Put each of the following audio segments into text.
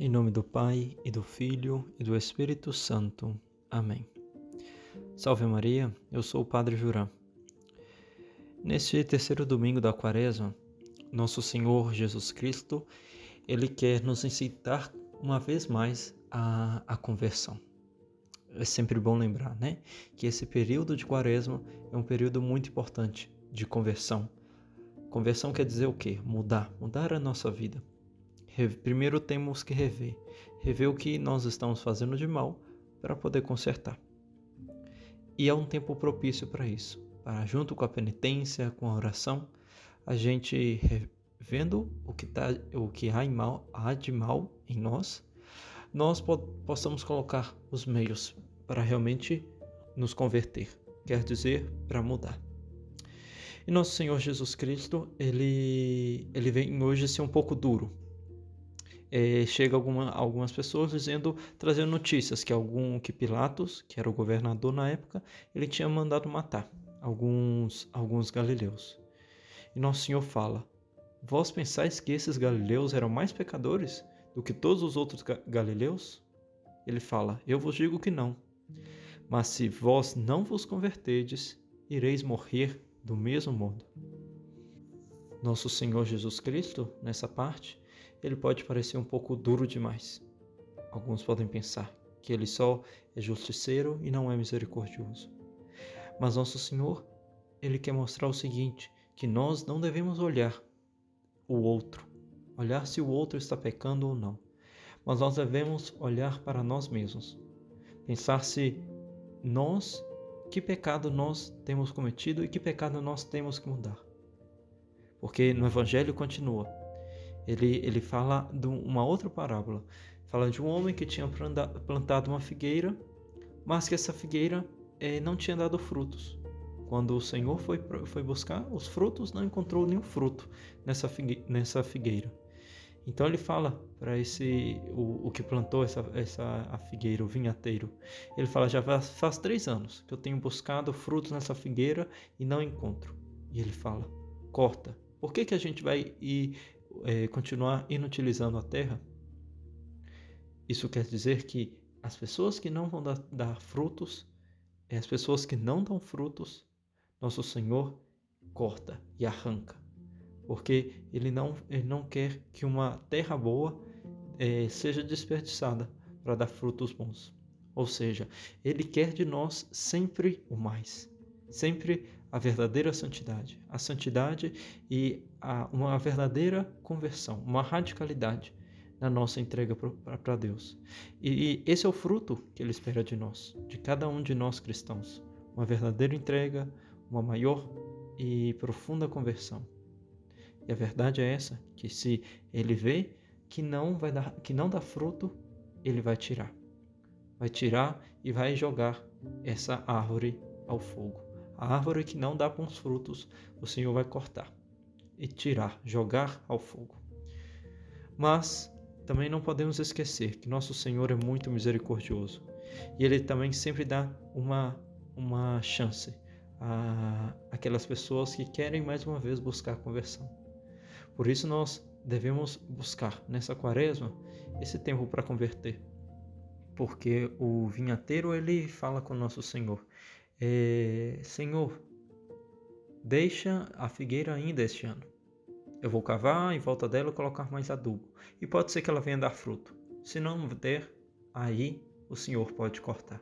Em nome do Pai, e do Filho, e do Espírito Santo. Amém. Salve Maria, eu sou o Padre Jurã. Neste terceiro domingo da quaresma, nosso Senhor Jesus Cristo, Ele quer nos incitar uma vez mais à, à conversão. É sempre bom lembrar, né? Que esse período de quaresma é um período muito importante de conversão. Conversão quer dizer o quê? Mudar, mudar a nossa vida primeiro temos que rever, rever o que nós estamos fazendo de mal para poder consertar. E é um tempo propício para isso, para junto com a penitência, com a oração, a gente vendo o que tá, o que há, mal, há de mal em nós, nós po possamos colocar os meios para realmente nos converter, quer dizer, para mudar. E nosso Senhor Jesus Cristo, ele, ele vem hoje ser um pouco duro, é, chega alguma, algumas pessoas dizendo, trazendo notícias que algum que Pilatos, que era o governador na época, ele tinha mandado matar alguns alguns galileus. E nosso Senhor fala: Vós pensais que esses galileus eram mais pecadores do que todos os outros galileus? Ele fala: Eu vos digo que não. Mas se vós não vos convertedes, ireis morrer do mesmo modo. Nosso Senhor Jesus Cristo, nessa parte, ele pode parecer um pouco duro demais. Alguns podem pensar que ele só é justiceiro e não é misericordioso. Mas nosso Senhor, ele quer mostrar o seguinte, que nós não devemos olhar o outro, olhar se o outro está pecando ou não, mas nós devemos olhar para nós mesmos, pensar se nós, que pecado nós temos cometido e que pecado nós temos que mudar. Porque no Evangelho continua, ele, ele fala de uma outra parábola. Fala de um homem que tinha plantado uma figueira, mas que essa figueira eh, não tinha dado frutos. Quando o Senhor foi, foi buscar os frutos, não encontrou nenhum fruto nessa, nessa figueira. Então ele fala para esse o, o, que plantou essa, essa a figueira, o vinhateiro. Ele fala já faz, faz três anos que eu tenho buscado frutos nessa figueira e não encontro. E ele fala corta. Por que que a gente vai ir é, continuar inutilizando a terra, isso quer dizer que as pessoas que não vão dar, dar frutos, é as pessoas que não dão frutos, nosso Senhor corta e arranca, porque Ele não, ele não quer que uma terra boa é, seja desperdiçada para dar frutos bons. Ou seja, Ele quer de nós sempre o mais sempre a verdadeira santidade, a santidade e a, uma verdadeira conversão, uma radicalidade na nossa entrega para Deus. E, e esse é o fruto que Ele espera de nós, de cada um de nós cristãos, uma verdadeira entrega, uma maior e profunda conversão. E a verdade é essa, que se Ele vê que não vai dar, que não dá fruto, Ele vai tirar, vai tirar e vai jogar essa árvore ao fogo. A árvore que não dá bons frutos, o Senhor vai cortar e tirar, jogar ao fogo. Mas também não podemos esquecer que nosso Senhor é muito misericordioso e Ele também sempre dá uma, uma chance a aquelas pessoas que querem mais uma vez buscar conversão. Por isso nós devemos buscar nessa quaresma esse tempo para converter. Porque o vinhateiro ele fala com nosso Senhor é, Senhor, deixa a figueira ainda este ano. Eu vou cavar em volta dela e colocar mais adubo. E pode ser que ela venha dar fruto. Se não der, aí o Senhor pode cortar.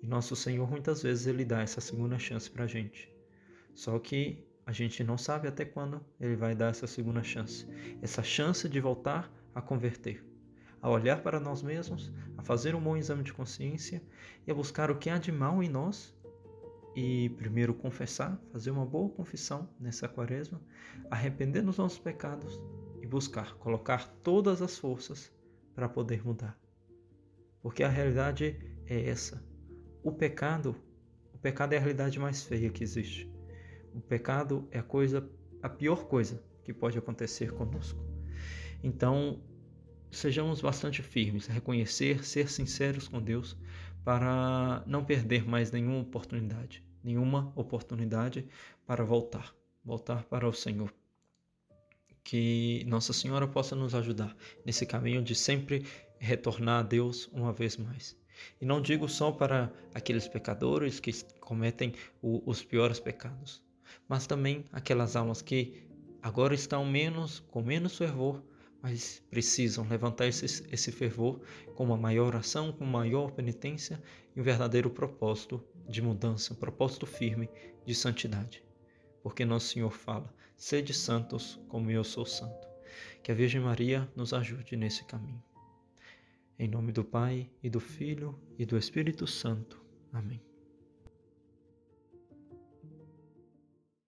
E nosso Senhor muitas vezes ele dá essa segunda chance para a gente. Só que a gente não sabe até quando ele vai dar essa segunda chance. Essa chance de voltar a converter a olhar para nós mesmos, a fazer um bom exame de consciência e a buscar o que há de mal em nós e primeiro confessar, fazer uma boa confissão nessa quaresma, arrepender dos nossos pecados e buscar colocar todas as forças para poder mudar. Porque a realidade é essa. O pecado, o pecado é a realidade mais feia que existe. O pecado é a coisa, a pior coisa que pode acontecer conosco. Então, sejamos bastante firmes, reconhecer, ser sinceros com Deus para não perder mais nenhuma oportunidade, nenhuma oportunidade para voltar, voltar para o Senhor. que Nossa Senhora possa nos ajudar nesse caminho de sempre retornar a Deus uma vez mais. E não digo só para aqueles pecadores que cometem o, os piores pecados, mas também aquelas almas que agora estão menos com menos fervor, mas precisam levantar esse, esse fervor com uma maior oração, com maior penitência e um verdadeiro propósito de mudança, um propósito firme de santidade. Porque Nosso Senhor fala: sede santos como eu sou santo. Que a Virgem Maria nos ajude nesse caminho. Em nome do Pai, e do Filho, e do Espírito Santo. Amém.